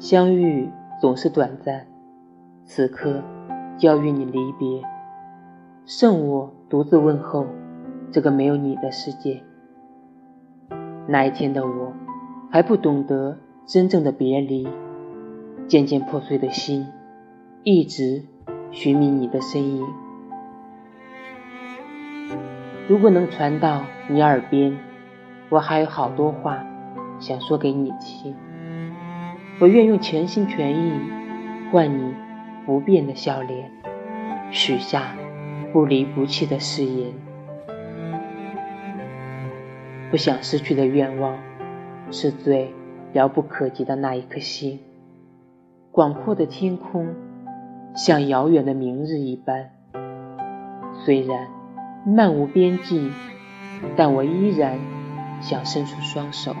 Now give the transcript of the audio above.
相遇总是短暂，此刻要与你离别，剩我独自问候这个没有你的世界。那一天的我，还不懂得真正的别离，渐渐破碎的心，一直寻觅你的身影。如果能传到你耳边，我还有好多话想说给你听。我愿用全心全意换你不变的笑脸，许下不离不弃的誓言。不想失去的愿望，是最遥不可及的那一颗星。广阔的天空，像遥远的明日一般。虽然。漫无边际，但我依然想伸出双手。